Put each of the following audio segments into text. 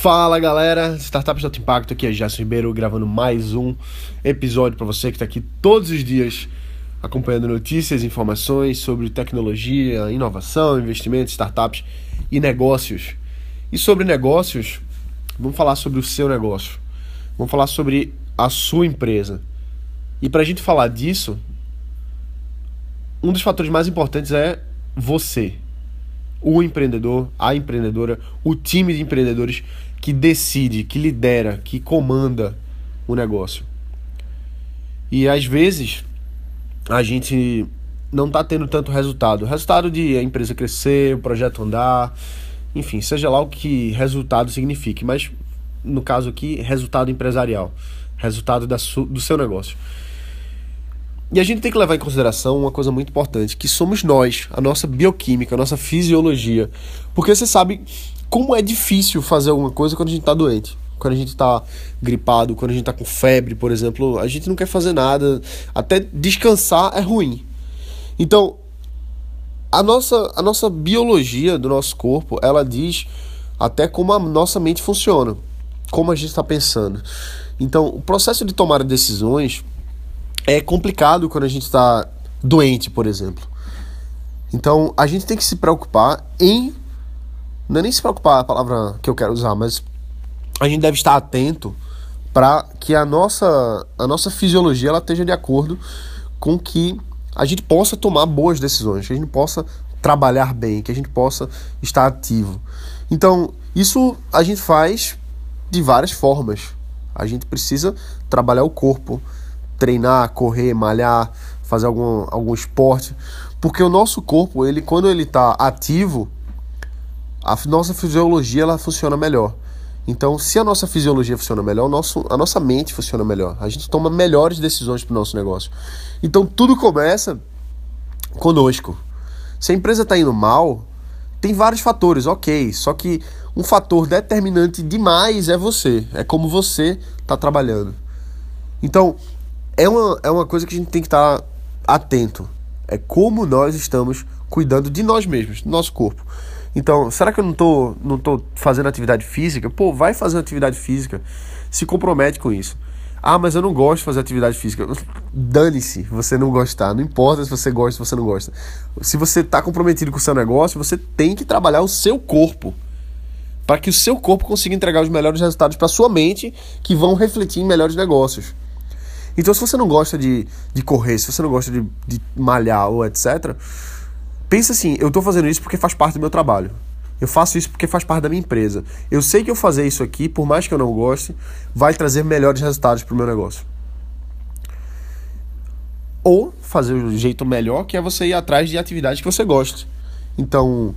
Fala galera, Startups de Alto Impacto, aqui é Gerson Ribeiro gravando mais um episódio para você que está aqui todos os dias acompanhando notícias informações sobre tecnologia, inovação, investimentos, startups e negócios. E sobre negócios, vamos falar sobre o seu negócio, vamos falar sobre a sua empresa. E para a gente falar disso, um dos fatores mais importantes é você o empreendedor, a empreendedora, o time de empreendedores que decide, que lidera, que comanda o negócio. E às vezes a gente não está tendo tanto resultado. Resultado de a empresa crescer, o projeto andar, enfim, seja lá o que resultado signifique, mas no caso aqui, resultado empresarial, resultado da do seu negócio. E a gente tem que levar em consideração uma coisa muito importante, que somos nós, a nossa bioquímica, a nossa fisiologia. Porque você sabe como é difícil fazer alguma coisa quando a gente está doente. Quando a gente está gripado, quando a gente está com febre, por exemplo, a gente não quer fazer nada. Até descansar é ruim. Então, a nossa, a nossa biologia do nosso corpo, ela diz até como a nossa mente funciona, como a gente está pensando. Então, o processo de tomar decisões é complicado quando a gente está doente, por exemplo. Então a gente tem que se preocupar em. Não é nem se preocupar a palavra que eu quero usar, mas a gente deve estar atento para que a nossa, a nossa fisiologia ela esteja de acordo com que a gente possa tomar boas decisões, que a gente possa trabalhar bem, que a gente possa estar ativo. Então, isso a gente faz de várias formas. A gente precisa trabalhar o corpo, treinar, correr, malhar, fazer algum, algum esporte, porque o nosso corpo, ele quando ele está ativo, a nossa fisiologia ela funciona melhor. Então, se a nossa fisiologia funciona melhor, nosso, a nossa mente funciona melhor. A gente toma melhores decisões para o nosso negócio. Então, tudo começa conosco. Se a empresa está indo mal, tem vários fatores, ok. Só que um fator determinante demais é você. É como você está trabalhando. Então, é uma, é uma coisa que a gente tem que estar tá atento. É como nós estamos cuidando de nós mesmos, do nosso corpo. Então, será que eu não tô, não tô fazendo atividade física? Pô, vai fazer atividade física. Se compromete com isso. Ah, mas eu não gosto de fazer atividade física. Dane-se, você não gostar. Não importa se você gosta ou se você não gosta. Se você está comprometido com o seu negócio, você tem que trabalhar o seu corpo. Para que o seu corpo consiga entregar os melhores resultados para sua mente, que vão refletir em melhores negócios. Então, se você não gosta de, de correr, se você não gosta de, de malhar ou etc., pensa assim: eu estou fazendo isso porque faz parte do meu trabalho. Eu faço isso porque faz parte da minha empresa. Eu sei que eu fazer isso aqui, por mais que eu não goste, vai trazer melhores resultados para o meu negócio. Ou fazer o jeito melhor, que é você ir atrás de atividades que você goste. Então,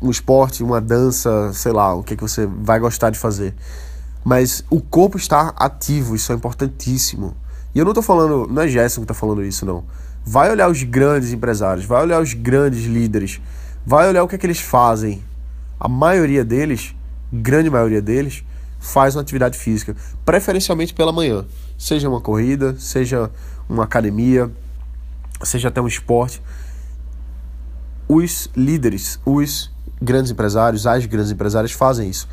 um esporte, uma dança, sei lá, o que, é que você vai gostar de fazer. Mas o corpo está ativo, isso é importantíssimo. E eu não estou falando, não é Gerson que está falando isso, não. Vai olhar os grandes empresários, vai olhar os grandes líderes, vai olhar o que é que eles fazem. A maioria deles, grande maioria deles, faz uma atividade física, preferencialmente pela manhã. Seja uma corrida, seja uma academia, seja até um esporte. Os líderes, os grandes empresários, as grandes empresárias fazem isso.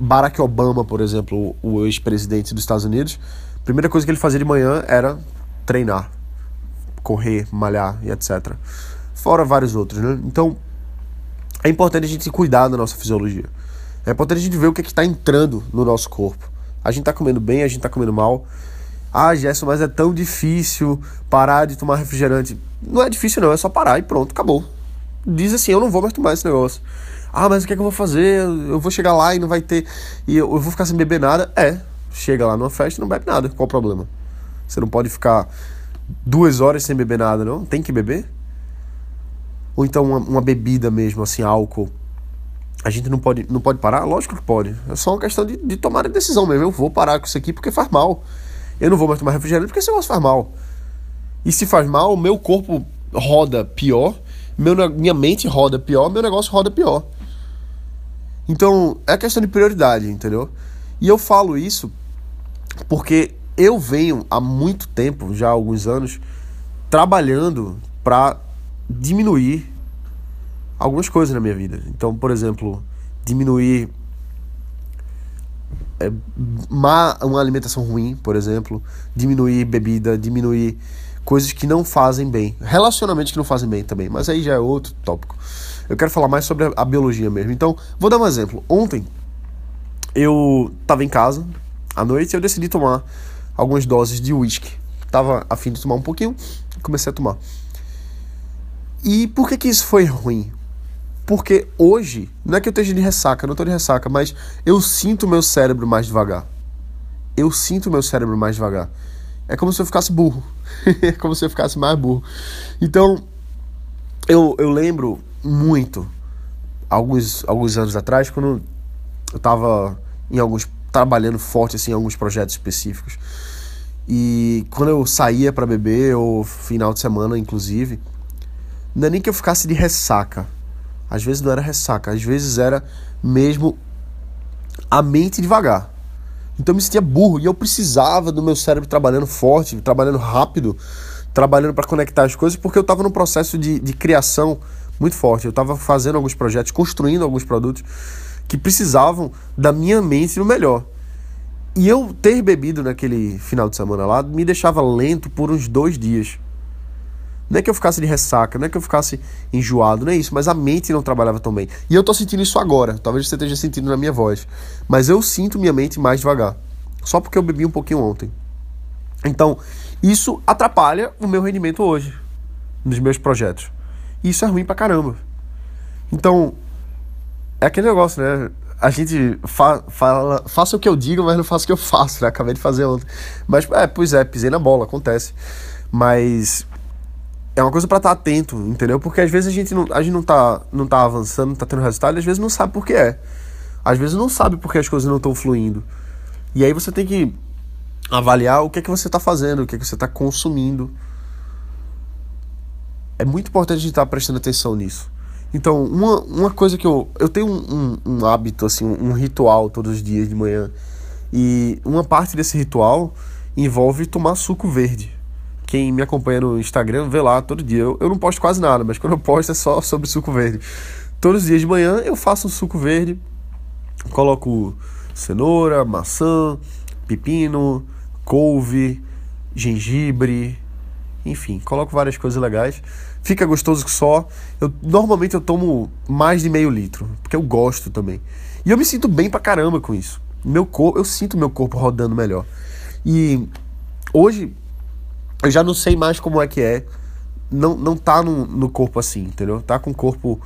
Barack Obama, por exemplo, o ex-presidente dos Estados Unidos, a primeira coisa que ele fazia de manhã era treinar, correr, malhar e etc. Fora vários outros, né? Então, é importante a gente cuidar da nossa fisiologia. É importante a gente ver o que é está entrando no nosso corpo. A gente está comendo bem, a gente está comendo mal. Ah, Gerson, mas é tão difícil parar de tomar refrigerante. Não é difícil não, é só parar e pronto, acabou. Diz assim, eu não vou mais tomar esse negócio. Ah, mas o que, é que eu vou fazer? Eu vou chegar lá e não vai ter. E eu, vou ficar sem beber nada. É, chega lá numa festa e não bebe nada. Qual o problema? Você não pode ficar duas horas sem beber nada, não? Tem que beber? Ou então uma, uma bebida mesmo, assim, álcool. A gente não pode, não pode parar? Lógico que pode. É só uma questão de, de tomar a decisão mesmo. Eu vou parar com isso aqui porque faz mal. Eu não vou mais tomar refrigerante porque esse negócio faz mal. E se faz mal, meu corpo roda pior, meu, minha mente roda pior, meu negócio roda pior. Então, é questão de prioridade, entendeu? E eu falo isso porque eu venho há muito tempo, já há alguns anos, trabalhando para diminuir algumas coisas na minha vida. Então, por exemplo, diminuir é, má, uma alimentação ruim, por exemplo, diminuir bebida, diminuir coisas que não fazem bem, relacionamentos que não fazem bem também, mas aí já é outro tópico. Eu quero falar mais sobre a, biologia mesmo. Então, vou dar um exemplo. Ontem eu estava em casa à noite e eu decidi tomar algumas doses de uísque. Tava a fim de tomar um pouquinho, comecei a tomar. E por que que isso foi ruim? Porque hoje, não é que eu esteja de ressaca, não estou de ressaca, mas eu sinto meu cérebro mais devagar. Eu sinto meu cérebro mais devagar. É como se eu ficasse burro. é como se eu ficasse mais burro. Então, eu, eu lembro muito, alguns, alguns anos atrás, quando eu estava em alguns trabalhando forte assim, em alguns projetos específicos. E quando eu saía para beber, ou final de semana, inclusive, não é nem que eu ficasse de ressaca. Às vezes não era ressaca, às vezes era mesmo a mente devagar. Então eu me sentia burro e eu precisava do meu cérebro trabalhando forte, trabalhando rápido, trabalhando para conectar as coisas, porque eu estava num processo de, de criação muito forte. Eu estava fazendo alguns projetos, construindo alguns produtos que precisavam da minha mente no melhor. E eu ter bebido naquele final de semana lá me deixava lento por uns dois dias. Não é que eu ficasse de ressaca, não é que eu ficasse enjoado, não é isso, mas a mente não trabalhava tão bem. E eu tô sentindo isso agora, talvez você esteja sentindo na minha voz. Mas eu sinto minha mente mais devagar. Só porque eu bebi um pouquinho ontem. Então, isso atrapalha o meu rendimento hoje, nos meus projetos. E isso é ruim pra caramba. Então, é aquele negócio, né? A gente fa fala, faça o que eu digo, mas não faça o que eu faço, né? Acabei de fazer ontem. Mas, é, pois é, pisei na bola, acontece. Mas é uma coisa para estar tá atento, entendeu? Porque às vezes a gente não, a gente não tá, não tá avançando, não tá tendo resultado, e às vezes não sabe por que é. Às vezes não sabe por que as coisas não estão fluindo. E aí você tem que avaliar o que é que você está fazendo, o que é que você está consumindo. É muito importante a gente estar tá prestando atenção nisso. Então, uma, uma coisa que eu. Eu tenho um, um, um hábito, assim, um, ritual todos os dias de manhã. E uma parte desse ritual envolve tomar suco verde. Quem me acompanha no Instagram vê lá todo dia. Eu, eu não posto quase nada, mas quando eu posto é só sobre suco verde. Todos os dias de manhã eu faço um suco verde, coloco cenoura, maçã, pepino, couve, gengibre, enfim, coloco várias coisas legais. Fica gostoso só. Eu normalmente eu tomo mais de meio litro, porque eu gosto também. E eu me sinto bem pra caramba com isso. Meu corpo, eu sinto meu corpo rodando melhor. E hoje eu já não sei mais como é que é. Não, não tá no, no corpo assim, entendeu? Tá com o corpo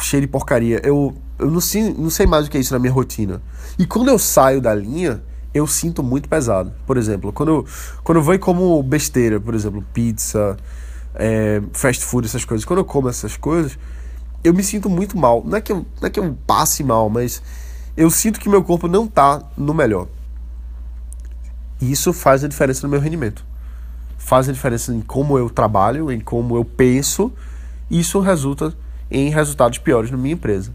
cheio de porcaria. Eu, eu não, sei, não sei mais o que é isso na minha rotina. E quando eu saio da linha, eu sinto muito pesado. Por exemplo, quando quando eu vou e como besteira, por exemplo, pizza, é, fast food, essas coisas. Quando eu como essas coisas, eu me sinto muito mal. Não é que eu, não é que eu passe mal, mas eu sinto que meu corpo não tá no melhor. E isso faz a diferença no meu rendimento faz a diferença em como eu trabalho, em como eu penso, isso resulta em resultados piores na minha empresa.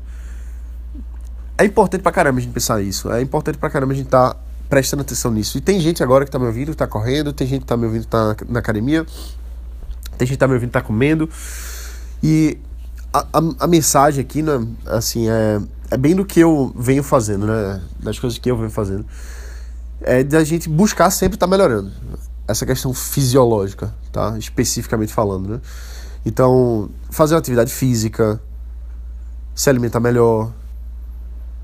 É importante pra caramba a gente pensar isso. É importante pra caramba a gente estar tá prestando atenção nisso. E tem gente agora que tá me ouvindo, que tá correndo, tem gente que tá me ouvindo que tá na academia, tem gente que tá me ouvindo que tá comendo. E a, a, a mensagem aqui, né, assim, é, é bem do que eu venho fazendo, né? Das coisas que eu venho fazendo. É da gente buscar sempre estar tá melhorando essa questão fisiológica, tá? Especificamente falando, né? Então, fazer uma atividade física, se alimentar melhor,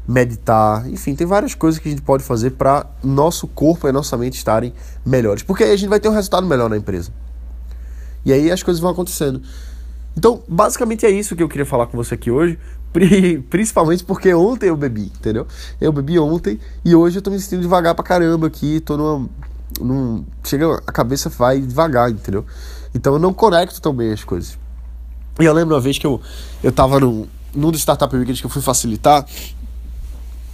meditar, enfim, tem várias coisas que a gente pode fazer para nosso corpo e nossa mente estarem melhores, porque aí a gente vai ter um resultado melhor na empresa. E aí as coisas vão acontecendo. Então, basicamente é isso que eu queria falar com você aqui hoje, principalmente porque ontem eu bebi, entendeu? Eu bebi ontem e hoje eu tô me sentindo devagar pra caramba aqui, tô numa não chega a cabeça vai devagar, entendeu? Então eu não conecto tão bem as coisas. E eu lembro uma vez que eu eu tava num, num dos startup weekends que eu fui facilitar.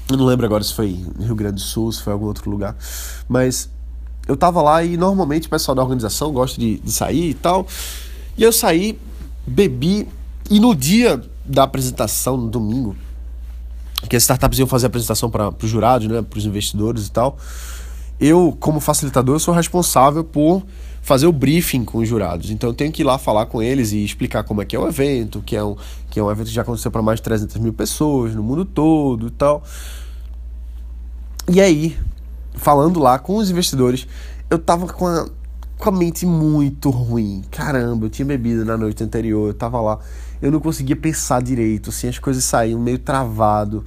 Eu não lembro agora se foi Rio Grande do Sul, se foi algum outro lugar, mas eu tava lá e normalmente o pessoal da organização gosta de, de sair e tal. E eu saí, bebi e no dia da apresentação, no domingo, que as startups iam fazer a apresentação para os jurados, né, para os investidores e tal eu, como facilitador, sou responsável por fazer o briefing com os jurados. Então eu tenho que ir lá falar com eles e explicar como é que é o evento, que é um, que é um evento que já aconteceu para mais de 300 mil pessoas no mundo todo e tal. E aí, falando lá com os investidores, eu tava com a, com a mente muito ruim. Caramba, eu tinha bebido na noite anterior, eu tava lá, eu não conseguia pensar direito, assim, as coisas saíam meio travado.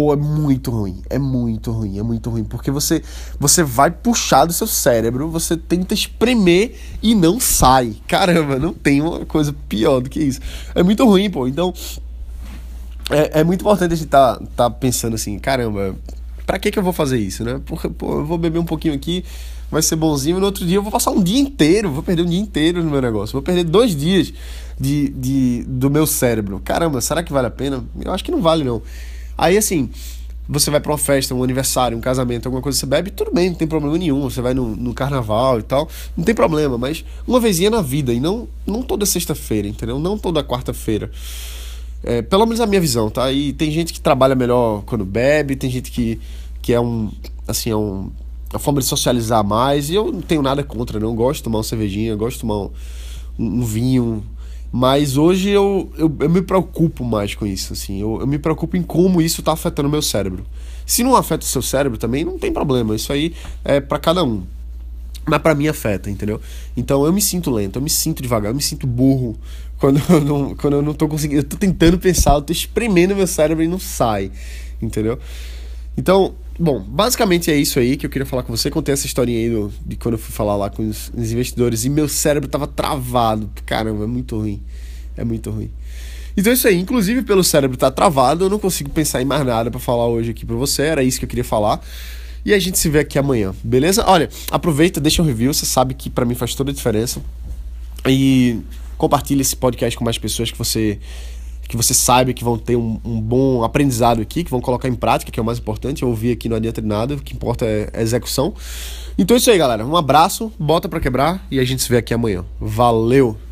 Pô, é muito ruim, é muito ruim, é muito ruim, porque você você vai puxar do seu cérebro, você tenta espremer e não sai. Caramba, não tem uma coisa pior do que isso. É muito ruim, pô. Então, é, é muito importante a gente tá, tá pensando assim, caramba, pra que que eu vou fazer isso, né? Porque, pô, eu vou beber um pouquinho aqui, vai ser bonzinho, e no outro dia eu vou passar um dia inteiro, vou perder um dia inteiro no meu negócio, vou perder dois dias de, de, do meu cérebro. Caramba, será que vale a pena? Eu acho que não vale, não. Aí, assim, você vai pra uma festa, um aniversário, um casamento, alguma coisa, você bebe, tudo bem, não tem problema nenhum. Você vai no, no carnaval e tal, não tem problema, mas uma vezinha na vida, e não, não toda sexta-feira, entendeu? Não toda quarta-feira. É, pelo menos a minha visão, tá? E tem gente que trabalha melhor quando bebe, tem gente que, que é um. Assim, é um, uma forma de socializar mais. E eu não tenho nada contra, não. Gosto de tomar uma cervejinha, gosto de tomar um, um vinho. Mas hoje eu, eu, eu, me preocupo mais com isso, assim. Eu, eu me preocupo em como isso está afetando o meu cérebro. Se não afeta o seu cérebro também, não tem problema. Isso aí é para cada um. Mas para mim afeta, entendeu? Então eu me sinto lento, eu me sinto devagar, eu me sinto burro quando eu não, quando eu não tô conseguindo. Eu tô tentando pensar, eu tô espremendo meu cérebro e não sai, entendeu? Então, bom, basicamente é isso aí que eu queria falar com você. Contei essa historinha aí do, de quando eu fui falar lá com os, os investidores e meu cérebro tava travado. Caramba, é muito ruim. É muito ruim. Então é isso aí, inclusive pelo cérebro tá travado, eu não consigo pensar em mais nada para falar hoje aqui para você. Era isso que eu queria falar. E a gente se vê aqui amanhã, beleza? Olha, aproveita, deixa um review, você sabe que para mim faz toda a diferença. E compartilhe esse podcast com mais pessoas que você que você saiba que vão ter um, um, bom aprendizado aqui, que vão colocar em prática, que é o mais importante. Eu ouvir aqui não adianta nada, o que importa é a execução. Então é isso aí, galera. Um abraço, bota para quebrar e a gente se vê aqui amanhã. Valeu!